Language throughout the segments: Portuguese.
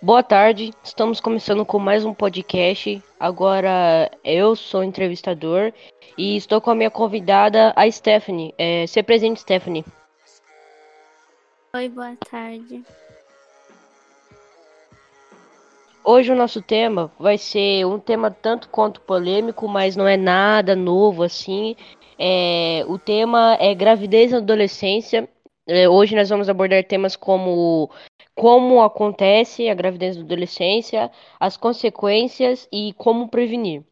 Boa tarde, estamos começando com mais um podcast. Agora eu sou entrevistador e estou com a minha convidada, a Stephanie. É, se presente, Stephanie. Oi, boa tarde. Hoje o nosso tema vai ser um tema tanto quanto polêmico, mas não é nada novo assim. É, o tema é gravidez na adolescência. É, hoje nós vamos abordar temas como como acontece a gravidez na adolescência, as consequências e como prevenir.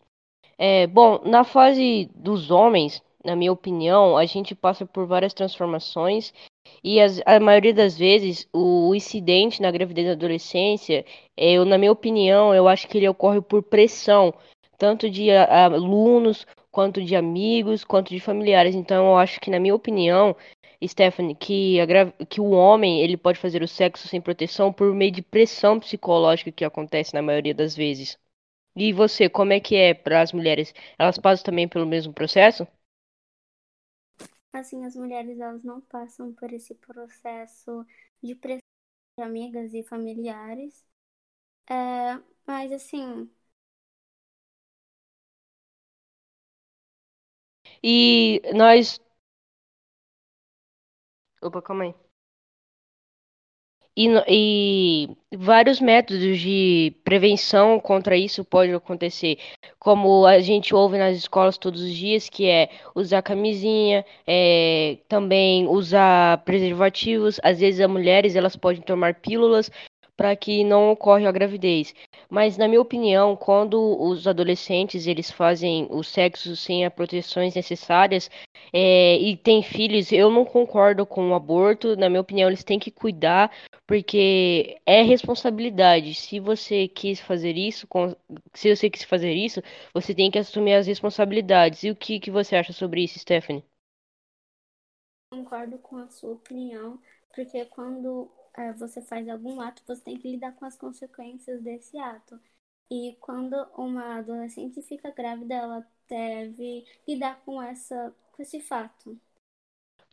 É, bom, na fase dos homens, na minha opinião, a gente passa por várias transformações e as, a maioria das vezes o incidente na gravidez na adolescência, eu, na minha opinião, eu acho que ele ocorre por pressão, tanto de alunos quanto de amigos, quanto de familiares. Então, eu acho que, na minha opinião, Stephanie, que, que o homem ele pode fazer o sexo sem proteção por meio de pressão psicológica que acontece na maioria das vezes. E você, como é que é para as mulheres? Elas passam também pelo mesmo processo? Assim, as mulheres elas não passam por esse processo de pressão de amigas e familiares. É, mas assim, E nós Opa, calma aí. E, e, vários métodos de prevenção contra isso pode acontecer, como a gente ouve nas escolas todos os dias, que é usar camisinha, é, também usar preservativos. Às vezes as mulheres elas podem tomar pílulas para que não ocorra a gravidez. Mas na minha opinião, quando os adolescentes eles fazem o sexo sem as proteções necessárias é, e têm filhos, eu não concordo com o aborto. Na minha opinião, eles têm que cuidar porque é responsabilidade. Se você quis fazer isso, se você quis fazer isso, você tem que assumir as responsabilidades. E o que, que você acha sobre isso, Stephanie? Concordo com a sua opinião, porque quando é, você faz algum ato, você tem que lidar com as consequências desse ato. E quando uma adolescente fica grávida, ela deve lidar com, essa, com esse fato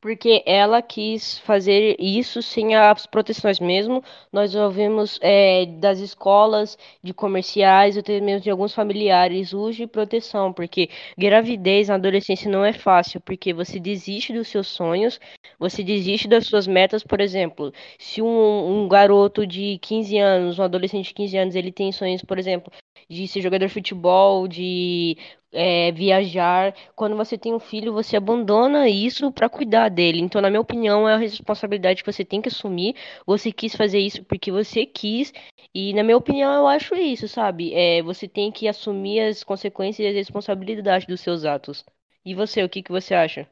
porque ela quis fazer isso sem as proteções mesmo. Nós ouvimos é, das escolas, de comerciais, até mesmo de alguns familiares, uso de proteção, porque gravidez na adolescência não é fácil, porque você desiste dos seus sonhos, você desiste das suas metas, por exemplo, se um, um garoto de 15 anos, um adolescente de 15 anos, ele tem sonhos, por exemplo, de ser jogador de futebol, de é, viajar. Quando você tem um filho, você abandona isso para cuidar dele. Então, na minha opinião, é a responsabilidade que você tem que assumir. Você quis fazer isso porque você quis. E, na minha opinião, eu acho isso, sabe? É, você tem que assumir as consequências e as responsabilidades dos seus atos. E você, o que, que você acha?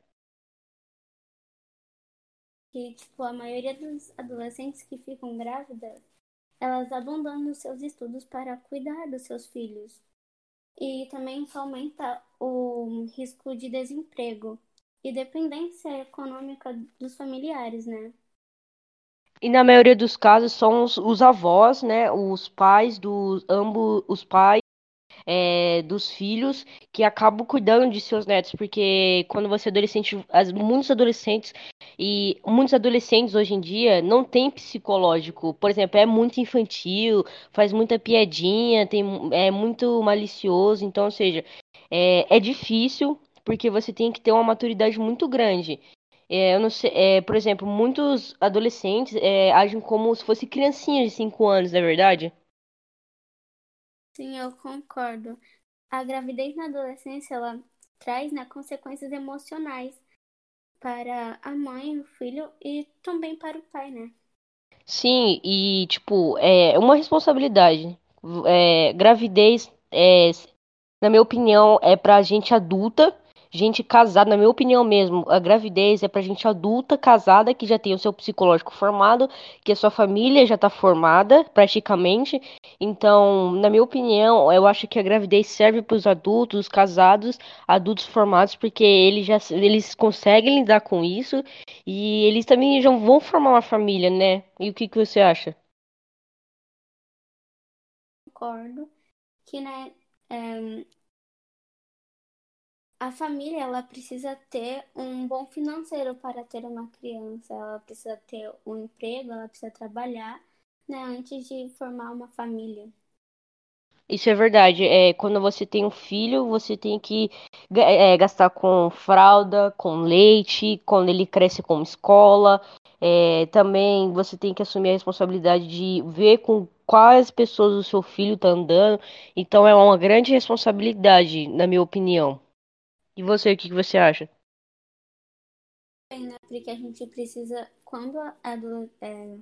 Que, tipo, a maioria dos adolescentes que ficam grávidas, elas abandonam os seus estudos para cuidar dos seus filhos e também aumenta o risco de desemprego e dependência econômica dos familiares, né? E na maioria dos casos são os, os avós, né? Os pais dos ambos os pais é, dos filhos que acabam cuidando de seus netos, porque quando você é adolescente, as, muitos adolescentes e muitos adolescentes hoje em dia não têm psicológico, por exemplo, é muito infantil, faz muita piadinha, tem, é muito malicioso, então, ou seja, é, é difícil porque você tem que ter uma maturidade muito grande. É, eu não sei, é, por exemplo, muitos adolescentes é, agem como se fosse criancinhas de 5 anos, não é verdade? Sim, eu concordo. A gravidez na adolescência, ela traz né, consequências emocionais para a mãe, o filho e também para o pai, né? Sim, e tipo, é uma responsabilidade. É, gravidez, é, na minha opinião, é pra gente adulta gente casada, na minha opinião mesmo, a gravidez é pra gente adulta, casada, que já tem o seu psicológico formado, que a sua família já tá formada, praticamente. Então, na minha opinião, eu acho que a gravidez serve para os adultos, casados, adultos formados, porque eles já eles conseguem lidar com isso e eles também já vão formar uma família, né? E o que, que você acha? Concordo que, né, é a família ela precisa ter um bom financeiro para ter uma criança, ela precisa ter um emprego, ela precisa trabalhar, né, antes de formar uma família. Isso é verdade. É, quando você tem um filho, você tem que é, gastar com fralda, com leite, quando ele cresce com escola. É, também você tem que assumir a responsabilidade de ver com quais pessoas o seu filho está andando. Então é uma grande responsabilidade, na minha opinião. E você, o que, você acha? Né, porque a gente precisa, quando, a, é,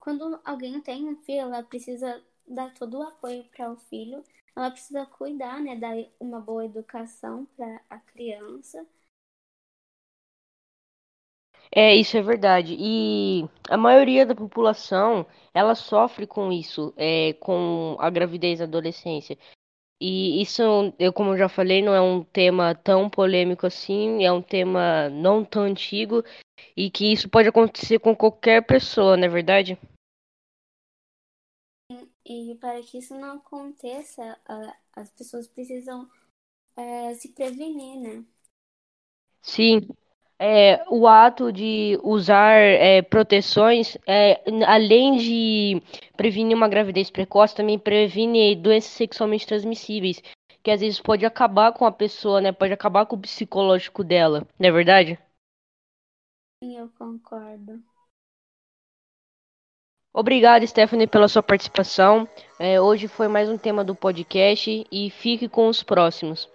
quando alguém tem um filho, ela precisa dar todo o apoio para o filho. Ela precisa cuidar, né, dar uma boa educação para a criança. É, isso é verdade. E a maioria da população, ela sofre com isso, é, com a gravidez na adolescência. E isso, eu como já falei, não é um tema tão polêmico assim, é um tema não tão antigo e que isso pode acontecer com qualquer pessoa, não é verdade? E para que isso não aconteça, as pessoas precisam é, se prevenir, né? Sim. É, o ato de usar é, proteções, é, além de prevenir uma gravidez precoce, também previne doenças sexualmente transmissíveis, que às vezes pode acabar com a pessoa, né? Pode acabar com o psicológico dela, não é verdade? Sim, eu concordo. Obrigado, Stephanie, pela sua participação. É, hoje foi mais um tema do podcast e fique com os próximos.